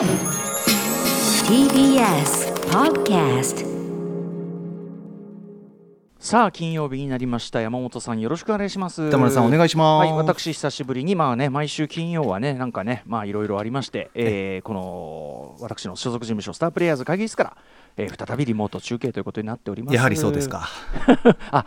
TBS Podcast さあ金曜日になりました。山本さんよろしくお願いします。田村さんお願いします。はい私久しぶりにまあね毎週金曜はねなんかねまあい。ろいろありまして、えーこの私の所属事務所スタープレイヤーズ会議室から、えー再びリモート中継ということになっております。やはりそうですか。あ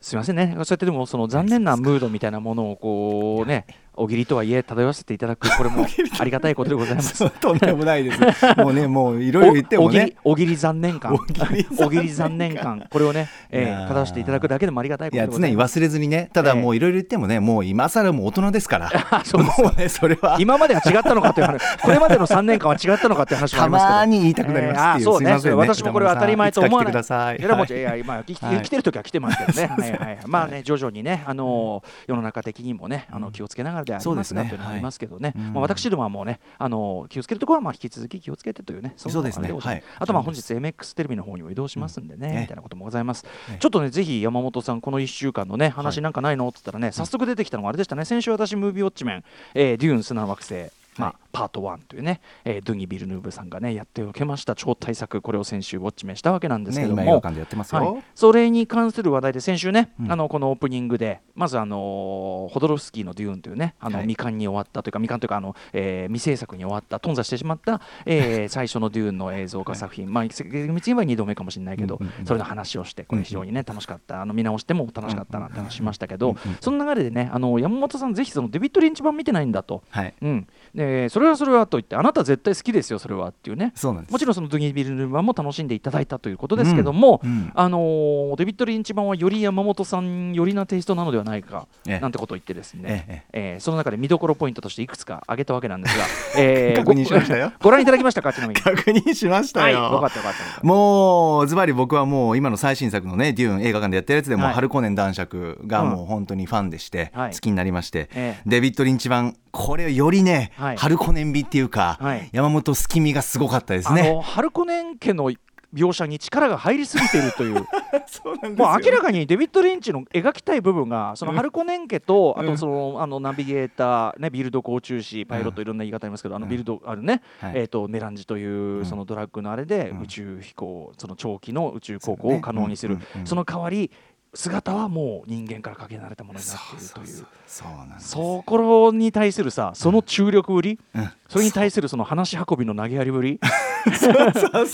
すみませんね、そうやってでもその残念なムードみたいなものをこうね、おぎりとはいえ漂わせていただく、これもありがたいことでございます。とんでもないです。もうね、もういろいろ言ってもね。おおぎり。残念感。おぎり残念感。これをね、えー、いやー。漂わせていただくだけでもありがたいことでいます。常に忘れずにね、ただええもういろいろ言ってもね、もう今更もう大人ですから、そうもうね、それは。今までは違ったのかという話。これまでの3年間は違ったのかという話もあたりますけど。まに言いたくなりますっていう、えーあそうね。すね。私もこれは当たり前と思わない。い。いやもちはいや今生きはい。てる時は来てますけどね、はいはいはい、まあね徐々にねあのー世の中的にもねあの気をつけながらでありますがそうですねというのはありますけどね、はい。まあ私どもはもうねあのー気をつけるところはまあ引き続き気をつけてというねそうですね。はい。あとまあ本日 MX テレビの方にも移動しますんでね、みたいなこともございます、ねちょっとねぜひ山本さんこの1週間のね話なんかない。のって言ったらね、早速出てきたのがあれでしたね。先週私ムービーウォッチメン、えーデューン砂の惑星まあ、パート1というね、えードゥニ・ビルヌーブさんがねやっておけました超大作。これを先週ウォッチメンしたわけなんですけね、ども、今映画館でやってますよ。はい、それに関する話題で先週ね、うんあのこのオープニングでまずあのホドロフスキーの「デューン」というねあのはい。未完に終わったというか未完というかあの、えー未制作に終わった頓挫してしまった、えー 最初の「デューン」の映像化作品、まあ厳密に言えば2度目かもしれないけど、うんうんうんそれの話をしてこれ非常にね楽しかった。あの見直しても楽しかったなって話しましたけど、うんうんうんその流れでねあの山本さんぜひそのデビッド・リンチ版見てないんだと。はい。うん、でそれはそれはと言ってあなた絶対好きですよそれはっていうね。そうなんです。もちろんそのドゥニー・ビルヌ版も楽しんでいただいたということですけども、うんうん。あのーデビッド・リンチ版はより山本さん寄りなテイストなのではないか、ええ。なんてことを言ってですね、ええーその中で見どころポイントとしていくつか挙げたわけなんですが、えー確認しましたよ。ご ご覧いただきましたかちなみに？確認しましたはい、よ。よかったよかったよかった。もうズバリ僕はもう今の最新作のね「デューン」映画館でやってるやつでも、はい。春子年男爵がもう本当にファンでして、はい。好きになりまして、ええ。デビッド・リンチ版これよりね、はい。春子年美っていうか、はい。山本すきみがすごかったですね。あの春子年家の描写に力が入りすぎているという。そうなんもう明らかにデビッド・リンチの描きたい部分がそのうん。春子年家と、うん。あとそのあのナビゲーター、ね、ビルド甲虫師パイロットいろんな言い方ありますけど、あのうん。ビルドあるね、はい。えー、とネランジというん。そのドラッグのあれでうん。宇宙飛行その長期の宇宙航行を可能にする。その代わり姿はもう人間からかけ離れたものになっているという。そうそうなんです。そこに対するさその注力ぶり、うん。それに対するその話し運びの投げやりぶり。い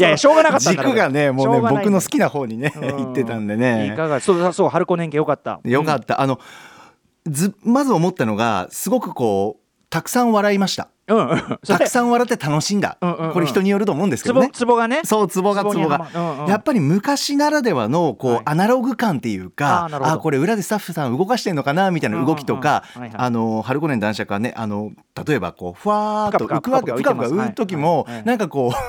やいやしょうがなかった軸がねもうね僕の好きな方にねうん。行ってたんでいねかがそうそう春子年家よかった。よかった、あのずまず思ったのがすごくこうたくさん笑いましたうん、たくさん笑って楽しんだ、うんうんうん。これ人によると思うんですけどね。ツボがね。そうツボが。ツボが、うんうん。やっぱり昔ならではのこう、はい。アナログ感っていうかあーなるほど。これ裏でスタッフさん動かしてんのかなみたいな動きとかうんうんうんはいはい。あの春子年男爵はねあの例えばこうふわーっと浮くわけぷかぷかぷかぷか浮く時も、はいはいなんかこう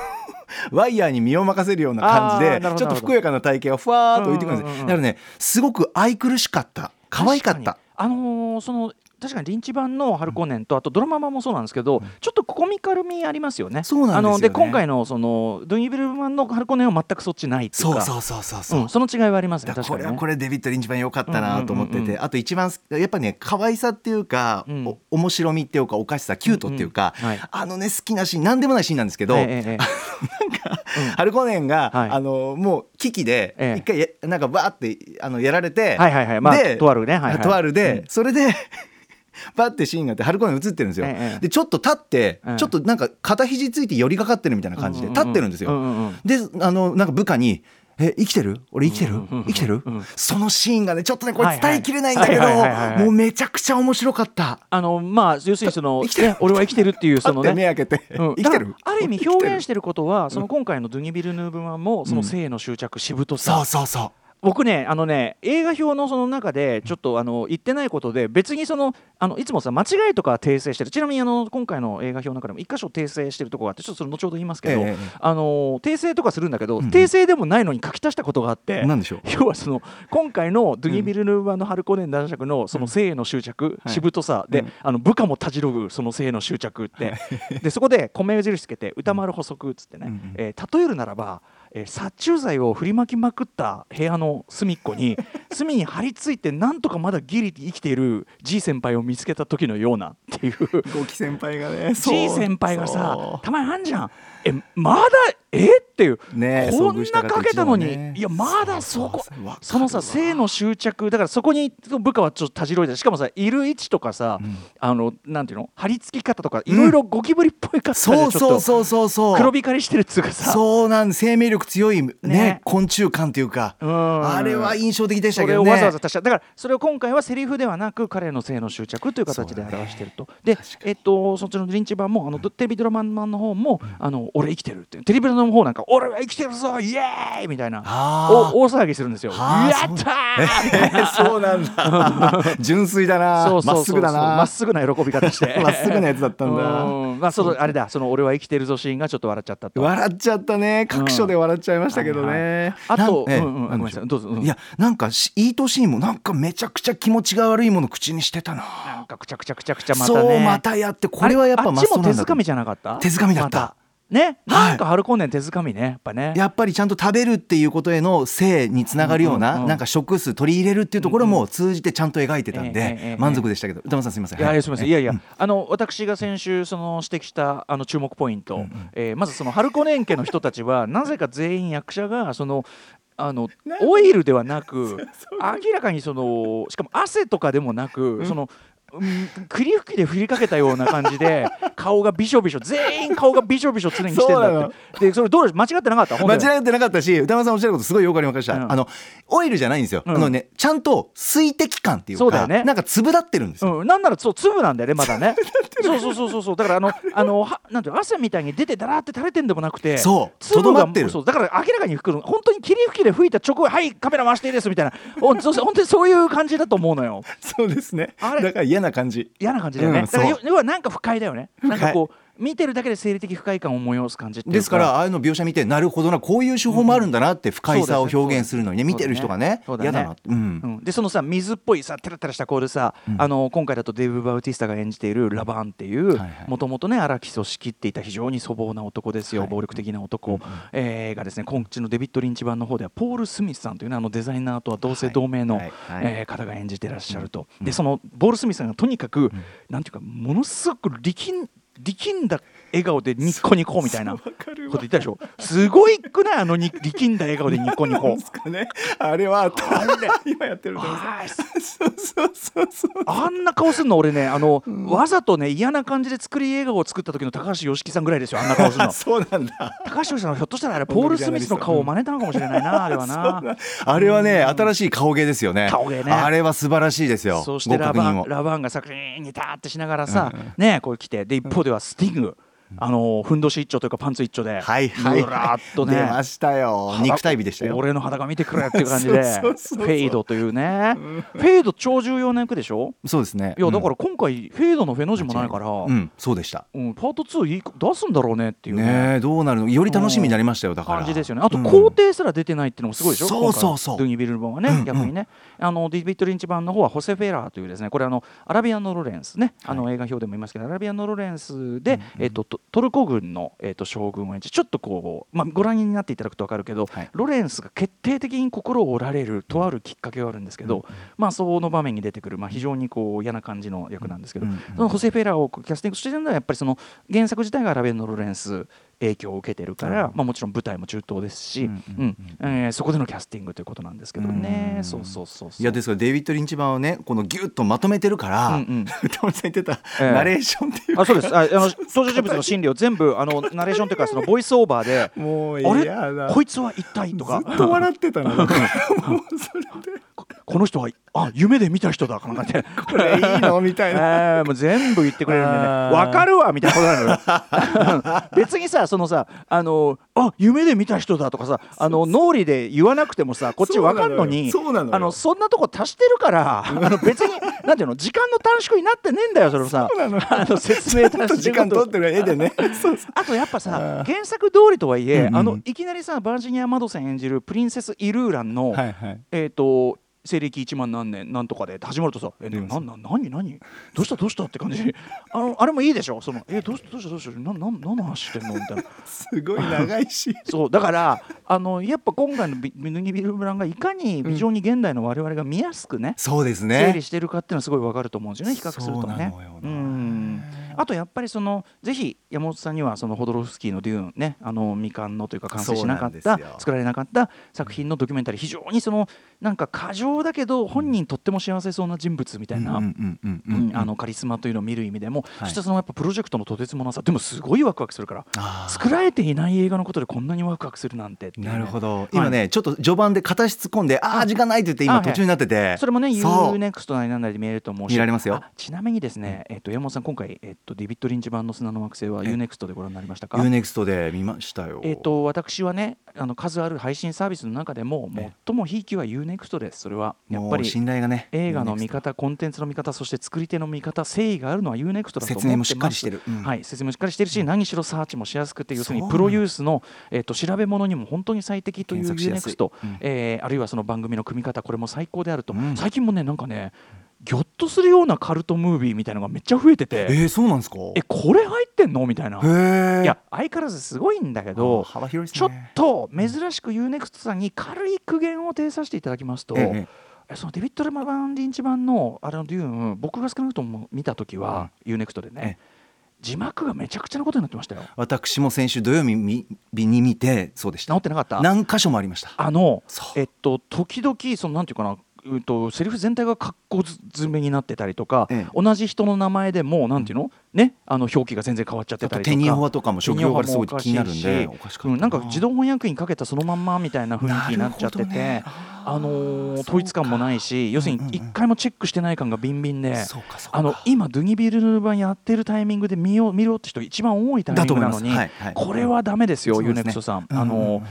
ワイヤーに身を任せるような感じでちょっとふくやかな体型がふわーっと浮いてくるんです、うんうんうんうん。だからねすごく愛くるしかった。可愛かった。あのーその確かにリンチ版の春子年とあとドラマ版もそうなんですけど、ちょっとコミカル味ありますよね。そうなんですよね。あので今回のそのドゥニービル版の春子年は全くそっちないっていうか、そうそうそうそうそう、うんその違いはありますね。だからこれ確かにね。はこれデビッド・リンチ版良かったなと思ってて、うんうん。うんうんあと一番すやっぱね可愛さっていうか、うん。お面白みっていうかおかしさキュートっていうか、うんうんはい。あのね好きなシーンなんでもないシーンなんですけど、ええええハルコネンが、はい。あのもう危機でええ。一回やなんかバーってあのやられて、はいはいはい。まあでとあるね。はいはい。とあるで、うん。それでバッてシーンがあってハルコネン映ってるんですよ、ええ。でちょっと立って、ええ。ちょっとなんか肩肘ついて寄りかかってるみたいな感じで立ってるんですよ、うんうんうん。であのなんか部下に「え生きてる？俺生きてる？うんうんうん生きてる？うんそのシーンがねちょっとねこれ伝えきれないんだけどもうめちゃくちゃ面白かった。あのまあ要するにその生きてる。ね俺は生きてるっていうそのね。目開けてうん。生きてる？ある意味表現してるることはその今回のドゥニ・ビルヌーブ版もその性の執着しぶとさ。そうそうそう僕ねあのね映画表のその中でちょっとあの言ってないことで別にそのあのいつもさ間違いとか訂正してる。ちなみにあの今回の映画表の中でも一箇所訂正してるところがあってちょっとそれ後ほど言いますけど、ええええあの訂正とかするんだけど、うん訂正でもないのに書き足したことがあってなんでしょう？要はその今回のドゥニ・ビルヌーバーのハルコネン男爵のその性への執着、はい。しぶとさで、うん。あの部下もたじろぐその性への執着って。でそこで米印つけて歌丸補足っつってね、うんうん。えー例えるならば、えー殺虫剤を振りまきまくった部屋の隅っこに 隅に張り付いてなんとかまだギリ生きている G 先輩を見つけた時のようなっていう。五木先輩がね G 先輩がさたまにあんじゃんえまだえ？っていう、ねこんなかけたのに、ねいやまだそこそのさ性の執着。だからそこに部下はちょっとたじろいでしかもさいる位置とかさ、あのなんていうの？張り付き方とかいろいろゴキブリっぽい方でちょそうっとそうそうそうそう。黒光りしてるっつうかさ。そうなん生命力強いねね。昆虫感というか。うん。あれは印象的でしたそけどね。わざわざ足した。だからそれを今回はセリフではなく彼の性の執着という形で表していると、でえっとそっちのリンチ版もあのテレビドラマの方も、あの俺生きてるってテレビの方なんか俺は生きてるぞイエーイ!みたいな。お大騒ぎするんですよ。はあやった ー!そうなんだ。純粋だな。まっすぐだな。まっすぐな喜び方して。まっすぐなやつだったんだ。うん。まあそのあれだ。その俺は生きてるぞシーンがちょっと笑っちゃったと。笑っちゃったね。各所で笑っちゃいましたけどはいねあとい。どうぞうんいやなんかしいい年にもなんかめちゃくちゃ気持ちが悪いもの口にしてたな。なんかくちゃくちゃくちゃくちゃまたね。そうまたやってこれはやっぱあれあっちも手づかみじゃなかった？手づかみだった。まねはい。なんか春高年手づかみねやっぱね。やっぱりちゃんと食べるっていうことへの性につながるような、なんか食数取り入れるっていうところも通じてちゃんと描いてたんで、満足でしたけど。歌丸さんすみません。いやはいやすみません。い。やいやあの私が先週その指摘したあの注目ポイント、えーまずその春子年家の人たちはなぜか全員役者がそのあのオイルではなく 明らかにそのしかも汗とかでもなく、そのうん栗吹きで振りかけたような感じで 顔がびしょびしょ全員顔がびしょびしょ常にしてんだって。でそれどうで間違ってなかった？間違ってなかったし歌丸さんおっしゃることすごいよくわかりました、うんあのオイルじゃないんですよ、うん。あのねちゃんと水滴感っていうかそうだよね。なんか粒立ってるんですよ、うん、なんならそう粒なんだよねまだね。そうそうそうそうそう。だからあのあのはなんていうの汗みたいに出てだらーって垂れてんでもなくてそうとどまってる。そうだから明らかに吹くの本当に霧吹きで吹いた直後はいカメラ回していいですみたいな。おそう本当にそういう感じだと思うのよ。そうですね。あれ。だから嫌な感じ。嫌な感じだよね、うんだから要要はなんか不快だよね。なんかこう見てるだけで生理的不快感を催す感じっていうですからああいうの描写見てなるほどなこういう手法もあるんだなって不快さを表現するのにね見てる人がねそうだね。嫌だなうん。うん、でそのさ水っぽいさテラテラしたコールさ、あの今回だとデイブ・バウティスタが演じているラバーンっていうはいはい。もともとね荒木を仕切っていた非常に粗暴な男ですよ、はい。暴力的な男、えーがですね今地のデビッド・リンチ版の方ではポール・スミスさんというねあのデザイナーとは同姓同名の、はいはいえー方が演じてらっしゃると、でそのボール・スミスさんがとにかく、なんていうかものすごく力ん力んだ笑顔でニッコニコみたいなこと言ったでしょ？すごいくない？あのに力んだ笑顔でニッコニコ。かね。あれは今やってるはいそうそうそうそうあんな顔するの俺ね。あの、わざとね嫌な感じで作り笑顔を作った時の高橋良樹さんぐらいですよあんな顔するの。そうなんだ。高橋良樹さんはひょっとしたらあれポール・スミスの顔を真似たのかもしれないなあれはな。あれはね新しい顔芸ですよね。顔芸ね。あれは素晴らしいですよ。そしてラバンラバンが作品にターってしながらさ、ねこう来て。で一方ではスティング、あのふんどし一丁というかパンツ一丁で、はいはい。ずらーっとね出ましたよ。肉体美でしたよ。俺の裸見てくれっていう感じで フェードというね、フェード超重要な役でしょ？そうですね。いやだから今回フェードのフェの字もない。から、うんそうでした。うん、パート2いい出すんだろうねっていうね。どうなるの？より楽しみになりましたよだから。感じですよね。あとうん。皇帝すら出てないっていうのもすごいでしょ？そうそうそう。ドゥニビル版はね、逆にね、あのディビッド・リンチ版の方はホセ・フェラーというですね、これあのアラビアンのロレンスね、あの映画表でも言いますけど、アラビアンのロレンスで、えっとトトルコ軍のえっと将軍を演じ、ちょっとこうまあご覧になっていただくとわかるけど、はい。ロレンスが決定的に心を折られるとあるきっかけがあるんですけど、まあその場面に出てくるまあ非常にこう嫌な感じの役なんですけど、うんうんそのホセ・フェラーをキャスティングしてるのはやっぱりその原作自体がアラビアンのロレンス影響を受けてるから、まあ、もちろん舞台も中東ですし、そこでのキャスティングということなんですけどね、うん。そうそうそうそう。いやですからデイビッド・リンチ版をねこのギュッとまとめてるから、うんうん。歌丸さん言ってた、ええ。ナレーションっていうあそうです。ああの 登場人物の心理を全部あのナレーションというかそのボイスオーバーでもうあれ？こいつは一体とか。ずっと笑ってたの。もうそれでここの人はあ夢で見た人だかなんかってこれいいの？みたいな。えーもう全部言ってくれるんでね。あー。わかるわみたいなことなのよ。別にさそのさあのあ夢で見た人だとかさあの脳裏で言わなくてもさこっちわかんのにそうなのあのそんなとこ足してるからあの別になんていうの時間の短縮になってねえんだよそれもさ。そうなのよ。あの説明ちょっと時間取ってる絵でね。あとやっぱさ原作通りとはいえ、うんうん。あのいきなりさバージニア・マドセン演じるプリンセス・イルーランの、はいはい。えっ、と西暦1万何年なんとかでって始まるとさ「えななな何何？どうした？どうした?」って感じ。あのあれもいいでしょ？その「えどうしたどうした？どうした？なな何の話してんの?」みたいな。すごい長いし そうだからあのやっぱ今回のビ「ミヌニビルブラン」がいかに非常に現代の我々が見やすくね、そうです整ね理してるかっていうのはすごいわかると思うんですよね比較するとね。うなん。あとやっぱりそのぜひ山本さんにはそのホドロフスキーの「デューンね」あの未完のというか完成しなかった作られなかった作品のドキュメンタリー非常にそのなんか過剰だけど本人とっても幸せそうな人物みたいな。あのカリスマというのを見る意味でも、はい。そしてそのやっぱプロジェクトのとてつもなさでもすごいワクワクするから作られていない映画のことでこんなにワクワクするなんて。ねなるほど。今ね、ちょっと序盤で片足突っ込んでああ。時間ないって言って今途中になってて。それもね UNEXT なりなんなりで見えると思うし。見られますよ。あちなみにですね、えっと山本さん今回、えっとデビッド・リンチ版の砂の惑星はえ。UNEXT でご覧になりましたか？UNEXT で見ましたよ。えっと私はねあの数ある配信サービスの中でもえ最もひいきは UNEXT です。それはやっぱり信頼がね映画の見方コンテンツの見方そして作り手の見方誠意があるのは UNEXT だと思ってます。説明もしっかりしてる。うん。はい説明もしっかりしてるし、何しろサーチもしやすくて要するにプロユースの、えっと調べ物にも本当に最適という UNEXT、うん。えーあるいはその番組の組み方これも最高であると、うん。最近もねなんかねぎょっとするようなカルトムービーみたいなのがめっちゃ増えてて、えー、そうなんですか？えこれ入ってんの？みたいな。へえいや相変わらずすごいんだけど幅広いですちょっねと珍しく UNEXT さんに軽い苦言を呈させていただきますと、えええそのデビッド・レマバン・リンチ版のあれのデューン僕が少なくとも見た時は、UNEXT でね字幕がめちゃくちゃなことになってましたよ。私も先週土曜日に見てそうでした。直ってなかった。何箇所もありました。あのえっと時々そのなんていうかなうんとセリフ全体が格好詰めになってたりとか、ええ。同じ人の名前でもなんていうの、ね？あの表記が全然変わっちゃってたりとか。テニオワとかも職業柄すごい気になるんで。うん、なんか自動翻訳にかけたそのまんまみたいな雰囲気になっちゃってて、ね。あのー統一感もないし要するに一回もチェックしてない感がビンビンで、そうかそうか。あの今ドゥニビルヌ版やってるタイミングで見よう見ろって人一番多いタイミングなのに、はいはい。これはダメですよ、そうですね。UNEXT さん。うんあのうん。うん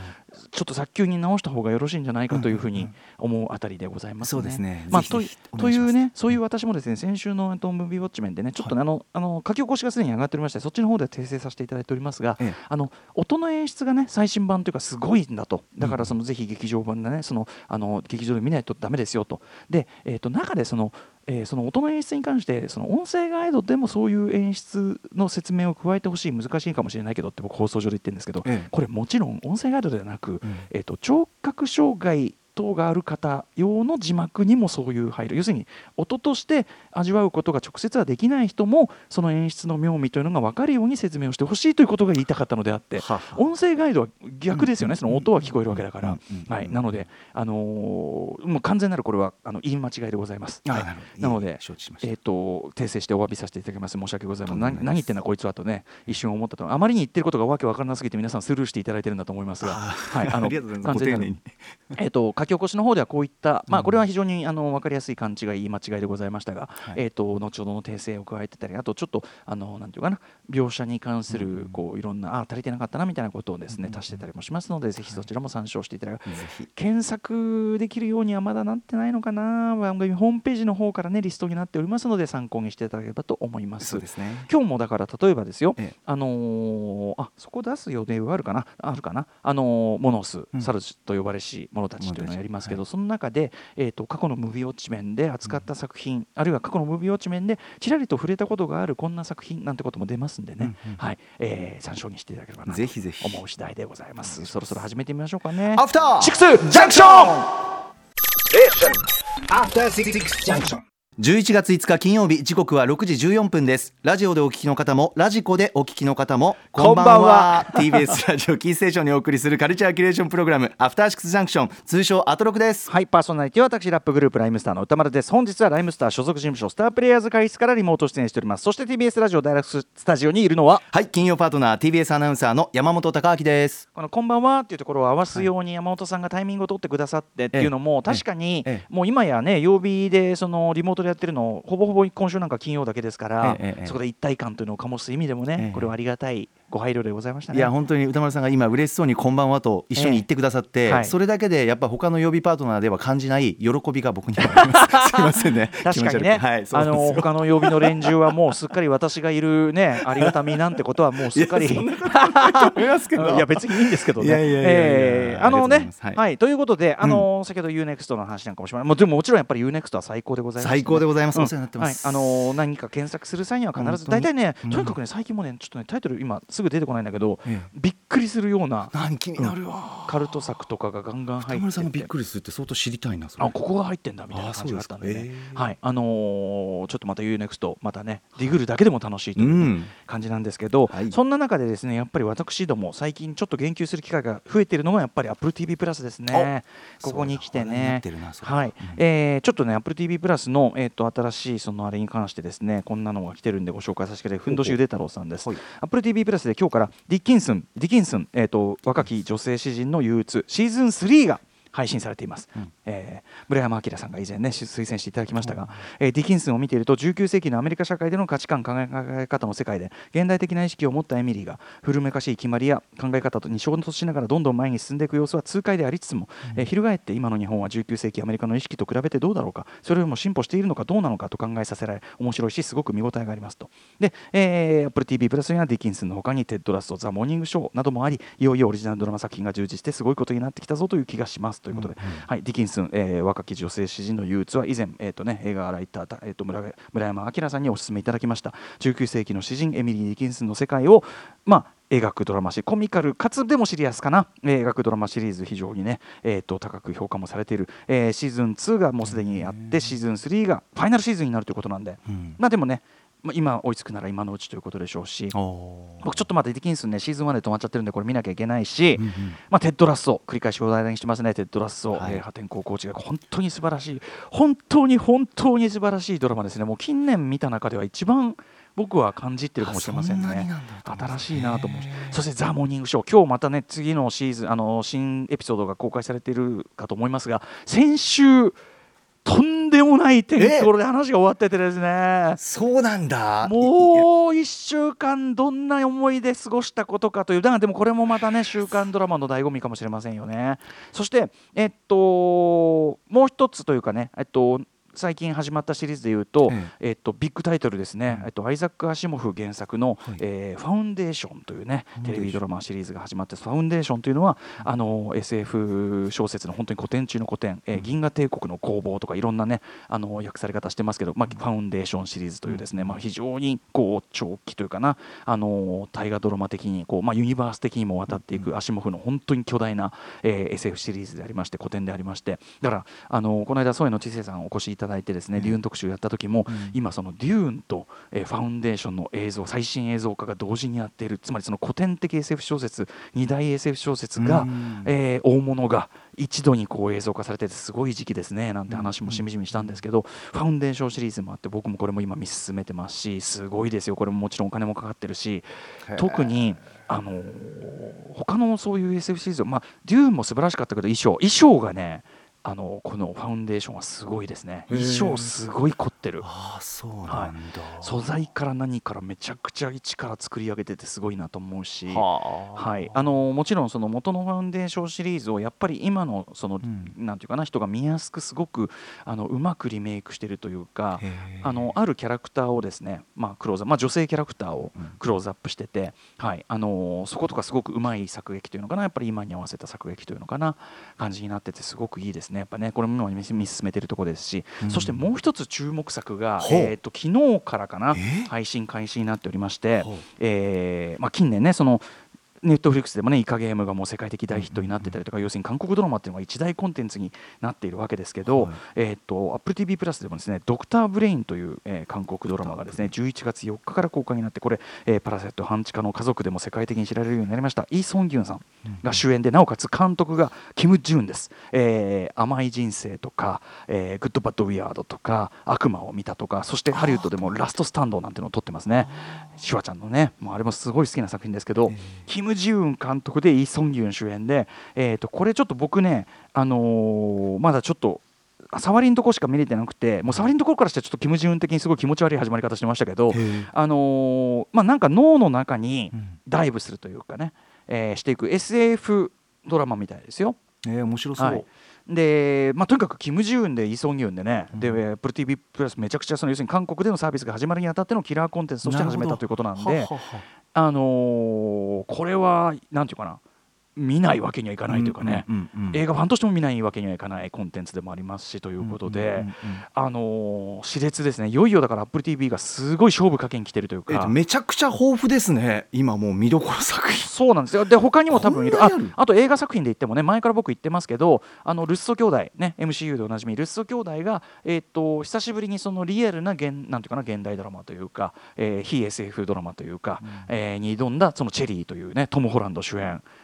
ちょっと早急に直した方がよろしいんじゃないかというふうに思うあたりでございますね。そうですね。まあ、というね、そういう私もですね、先週のえっとムービーウォッチメンでね、ちょっとね、あのあの書き起こしがすでに上がっておりまして、そっちの方で訂正させていただいておりますが、ええ。あの音の演出がね、最新版というかすごいんだと、だからそのぜひ劇場版でね、そのあの劇場で見ないとダメですよと。で、えっと中でそのえーその音の演出に関してその音声ガイドでもそういう演出の説明を加えてほしい難しいかもしれないけどって僕放送上で言ってるんですけど、ええ。これもちろん音声ガイドではなく、うん。えー、と聴覚障害等がある方用の字幕にもそういう配慮要するに音として味わうことが直接はできない人もその演出の妙味というのが分かるように説明をしてほしいということが言いたかったのであって音声ガイドは逆ですよね、その音は聞こえるわけだから、はい、なので、あのもう完全なるこれはあの言い間違いでございます。はいなのでえー、と訂正してお詫びさせていただきます申し訳ございません何何言ってんだこいつはとね一瞬思ったとあまりに言ってることがわけわからなすぎて皆さんスルーしていただいてるんだと思いますが、はい、ありがとうございます完全なるご丁寧にえー、と書き起こしの方ではこういった、まあ、うん。これは非常にあの分かりやすい勘違い言い間違いでございましたが、はい。えー、と後ほどの訂正を加えてたりあとちょっとあのなんていうかな描写に関するこういろんなあ足りてなかったなみたいなことをですね足してたりもしますのでぜひそちらも参照していただく。ぜひ。検索できるようにはまだなってないのかな。番組ホームページの方からねリストになっておりますので参考にしていただければと思います。そうですね。今日もだから例えばですよ、ええ。あのーあそこ出す予定はあるかなあるかなあのーモノス、うん。サルと呼ばれし者たちというのをやりますけど、はその中で、えー、と過去のムービーウォッチメンで扱った作品、あるいは過去のムービーウォッチメンでちらりと触れたことがあるこんな作品なんてことも出ますんでね、うんうんはい。えー参照にしていただければなひぜひ。思う次第でございます。そろそろ始めてみましょうかね。アフターシックスジャンクション After Six Junction. 11月5日金曜日時刻は6時14分です。ラジオでお聞きの方もラジコでお聞きの方もこんばんは。TBS ラジオキーステーションにお送りするカルチャーキュレーションプログラムアフターシックスジャンクション通称アトロクです。はい、パーソナリティは私、ラップグループライムスターの歌丸です。本日はライムスター所属事務所スタープレイヤーズ会室からリモート出演しております。そして TBS ラジオダイレクトスタジオにいるのは、はい金曜パートナー TBS アナウンサーの山本貴明です。このこんばんはっていうところを合わすように山本さんがタイミングを取ってくださってっていうのも、確かにええもう今やね、曜日でそのリモートでやってるの、ほぼほぼ今週なんか金曜だけですからそこで一体感というのを醸す意味でもええ。ね、これはありがたいご配慮でございましたね。いや本当に歌丸さんが今嬉しそうにこんばんはと一緒に言ってくださって、ええはい。それだけでやっぱ他の曜日パートナーでは感じない喜びが僕にはあります。すいませんね。確かにね、はいあの他の曜日の連中はもうすっかり私がいるねありがたみなんてことはもうすっかり。いや 別にいいんですけどね。あのねはい。はいということであの先ほど UNEXT の話なんかもしまもうでももちろんやっぱり UNEXT は最高でございます、最高でございます、うん。お世話になってます、はい、あの何か検索する際には必ず大体ね、うんとにかくね最近もねちょっとねタイトル今すぐ出てこないんだけど、ええ。びっくりするような何気になるわ、カルト作とかがガンガン入って歌丸さんもびてっくりするって相当知りたいなあここが入ってんだみたいなあ感じがあったんでね。ですか。へえ。はい。あのーちょっとまた UNEXT またねディグるだけでも楽しいというう、ん。感じなんですけど、はい。そんな中でですねやっぱり私ども最近ちょっと言及する機会が増えているのがやっぱり AppleTV プラスですね。ここに来てね。はい、うん。えーちょっとね AppleTV プラスの、えー、と新しいそのあれに関してですねこんなのが来てるんでご紹介させてくださいふんどしゆで太郎さんです。はい。AppleTV プラスで今日からディッキンスンディキンスン、えー、と若き女性詩人の憂鬱シーズン3が配信されています、うん。えー村山明さんが以前ね推薦していただきましたが、えーディキンスンを見ていると19世紀のアメリカ社会での価値観考え方の世界で現代的な意識を持ったエミリーが古めかしい決まりや考え方とに衝突しながらどんどん前に進んでいく様子は痛快でありつつも、えー翻って今の日本は19世紀アメリカの意識と比べてどうだろうかそれよりも進歩しているのかどうなのかと考えさせられ面白いしすごく見応えがありますと。で、えー、Apple TV プラスにはディキンスンの他にテッド・ラッソ、ザ・モーニングショーなどもありいよいよオリジナルドラマ作品が充実してすごいことになってきたぞという気がしますということで、はい、ディキンスン、えー若き女性詩人の憂鬱は以前、えーとね、映画ライター、えー、と村村山章さんにお勧めいただきました。19世紀の詩人エミリー・ディキンスンの世界を、まあ、描くドラマシコミカルかつでもシリアスかな、えー描くドラマシリーズ非常にね、えー、と高く評価もされている、えーシーズン2がもうすでにあってシーズン3がファイナルシーズンになるということなんで、うん。まあでもね、まあ、今追いつくなら今のうちということでしょうし僕ちょっとまだディキンスンね。シーズン1で止まっちゃってるんでこれ見なきゃいけないし、うんうんまあ、テッドラッソ繰り返し話題にしてますね。テッドラッソ、はい。えー破天荒コーチが。本当に素晴らしい。本当に本当に素晴らしいドラマですね。もう近年見た中では一番僕は感じてるかもしれませんね。んなになんだと思います新しいなと思うそして「ザ・モーニングショー」今日またね次のシーズンあの新エピソードが公開されているかと思いますが先週とんでもない展開で話が終わっててですね。そうなんだ。もう1週間どんな思いで過ごしたことかという。だからでもこれもまたね週刊ドラマの醍醐味かもしれませんよね。そしてえっともう一つというかねえっと最近始まったシリーズでいうと、ええ。っと、ビッグタイトルですね、うん。えっと、アイザック・アシモフ原作の、はい。えーファウンデーションというねテレビドラマシリーズが始まってファウンデーションというのはあの SF 小説の本当に古典中の古典、えー銀河帝国の攻防とかいろんなねあの訳され方してますけど、まあ、ファウンデーションシリーズというですね、まあ、非常にこう長期というかなあの大河ドラマ的にこう、まあ、ユニバース的にも渡っていくアシモフの本当に巨大な、えー SF シリーズでありまして古典でありましてだからあのこの間添野知世さんお越しいただいてですね、デューン特集やった時も、うん。今そのデューンと、えーファウンデーションの映像最新映像化が同時にやっているつまりその古典的 SF 小説2大 SF 小説が、うん。えー大物が一度にこう映像化されててすごい時期ですねなんて話もしみじみしたんですけど、ファウンデーションシリーズもあって僕もこれも今見進めてますしすごいですよ。これももちろんお金もかかってるし特にあのー他のそういう SF シリーズまあデューンも素晴らしかったけど衣装。衣装がねあのこのファウンデーションはすごいですね。衣装すごい凝ってる。ああそうなんだ、素材から何からめちゃくちゃ一から作り上げててすごいなと思うし。はい、あのもちろんその元のファウンデーションシリーズをやっぱり今のその、ん。なんていうかな人が見やすくすごくあのうまくリメイクしてるというかあのあるキャラクターをですね、まあ、クローズまあ、女性キャラクターをうん。クローズアップしてて、はい。あのそことかすごくうまい作劇というのかなやっぱり今に合わせた作劇というのかな感じになっててすごくいいですね。やっぱねこれも今見進めてるところですし、うん。そしてもう一つ注目作が、えー、と昨日からかなえ配信開始になっておりましてえーまあ、近年ねそのネットフリックスでもねイカゲームがもう世界的大ヒットになってたりとか、要するに韓国ドラマっていうのが一大コンテンツになっているわけですけど、はい。えー、と AppleTV プラスでもですねドクターブレインという、えー韓国ドラマがですね11月4日から公開になってこれ、えーパラセット半地下の家族でも世界的に知られるようになりました。イ・ソンギュンさんが主演でなおかつ監督がキム・ジウンです、えー甘い人生とか、えーグッド・バッド・ウィアードとか悪魔を見たとかそしてハリウッドでもラストスタンドなんていうのを撮ってますね。シュワちゃんのねもうあれもすごい好きな作品ですけど、キム・ジウン監督でイ・ソンギュン主演で、えー、とこれちょっと僕ね、あのーまだちょっと触りのとこしか見れてなくてもう触りのところからしてちょっとキム・ジウン的にすごい気持ち悪い始まり方してましたけど、あのーまあ、なんか脳の中にダイブするというかね、えーしていく SF ドラマみたいですよ。えー、面白そう、はい。でまあ、とにかくキム・ジウンでイ・ソンギュンでね、でプル TV プラスめちゃくちゃその要するに韓国でのサービスが始まるにあたってのキラーコンテンツとして始めたということなんではははあのーこれは何て言うかな。見ないわけにはいかないというかね、映画ファンとしても見ないわけにはいかないコンテンツでもありますしということで、あのー熾烈ですね。いよいよだから AppleTV がすごい勝負かけに来てるというか。えっとめちゃくちゃ豊富ですね。今もう見どころ作品。そうなんですよ。で他にも多分いる。ああと映画作品で言ってもね前から僕言ってますけどあのルッソ兄弟ね MCU でおなじみルッソ兄弟が、えー、と久しぶりにそのリアルな現なんていうかな現代ドラマというか、えー非 SF ドラマというか、えーに挑んだそのチェリーというねトム・ホランド主演。い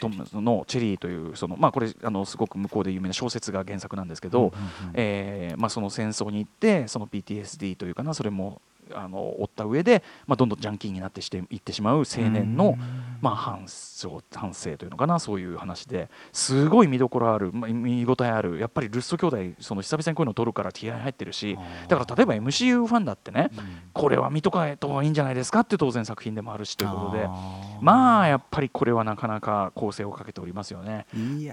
トムのチェリーというそのまあこれあのすごく向こうで有名な小説が原作なんですけど、えーまあその戦争に行ってその PTSD というかなそれもあの追った上で、まあ、どんどんジャンキーになってしていってしまう青年の、まあ、反省反省というのかなそういう話で。すごい見どころある、まあ、見応えある。やっぱりルッソ兄弟その久々にこういうの撮るから気合い入ってるしだから例えば MCU ファンだってね、これは見とかないといいんじゃないですかって当然作品でもあるしということでまあやっぱりこれはなかなか構成をかけておりますよね。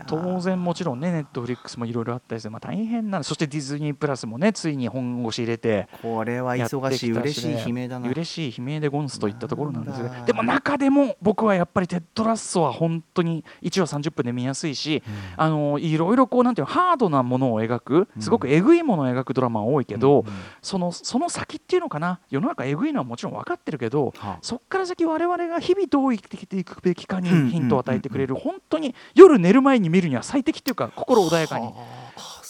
当然もちろんねネットフリックスもいろいろあったりして、まあ、大変なそしてディズニープラスもねついに本腰入れてこれは忙しい嬉しい悲鳴だな。嬉しい悲鳴でゴンスといったところなんですよなん。だねでも中でも僕はやっぱりテッドラッソは本当に1話30分で見やすいし、あのいろいろこうなんていうのハードなものを描くすごくえぐいものを描くドラマは多いけど、そのその先っていうのかな世の中えぐいのはもちろん分かってるけど、はあ。そこから先我々が日々どう生きていくべきかにうんヒントを与えてくれる本当に夜寝る前に見るには最適っていうか心穏やかに。はあ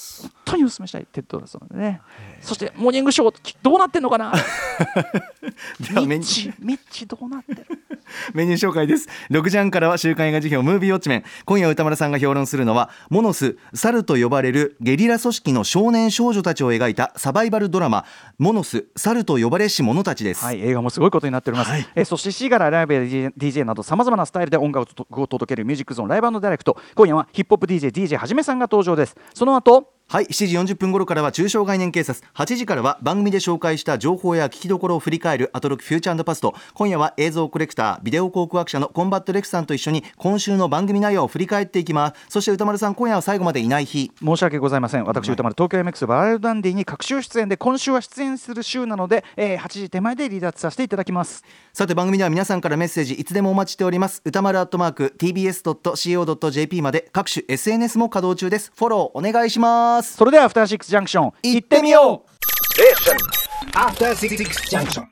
当にお勧めしたいテッドラッソなんでね。そしてモーニングショーきどうなってんのかな？ではメニュー。ミッチミッチどうなってる？メニュー紹介です。6時半からは週刊映画辞表ムービーウォッチメン。今夜歌丸さんが評論するのはモノス猿と呼ばれるゲリラ組織の少年少女たちを描いたサバイバルドラマ。モノス猿と呼ばれし者たちです、はい、映画もすごいことになっております。はい。えーそしてシーガラライブや DJ, などさまざまなスタイルで音楽を届けるミュージックゾーンライブダイレクト。今夜はヒップホップ DJ DJ はじめさんが登場です。その後。はい7時40分頃からは中小概念警察。8時からは番組で紹介した情報や聞きどころを振り返る。アトロクフューチャーパスト。今夜は映像コレクタービデオ考古学者のコンバットレクさんと一緒に今週の番組内容を振り返っていきます。そして歌丸さん今夜は最後までいない日。申し訳ございません。私、歌丸東京 MX バラエルダンディに各週出演で今週は出演する週なので、えー8時手前で離脱させていただきます。さて番組では皆さんからメッセージいつでもお待ちしております。歌丸アットマーク tbs.co.jp まで各種 SNS も稼働中です。フォローお願いしますそれではアフターシックスジャンクション行ってみよう。アフターシックスジャンクション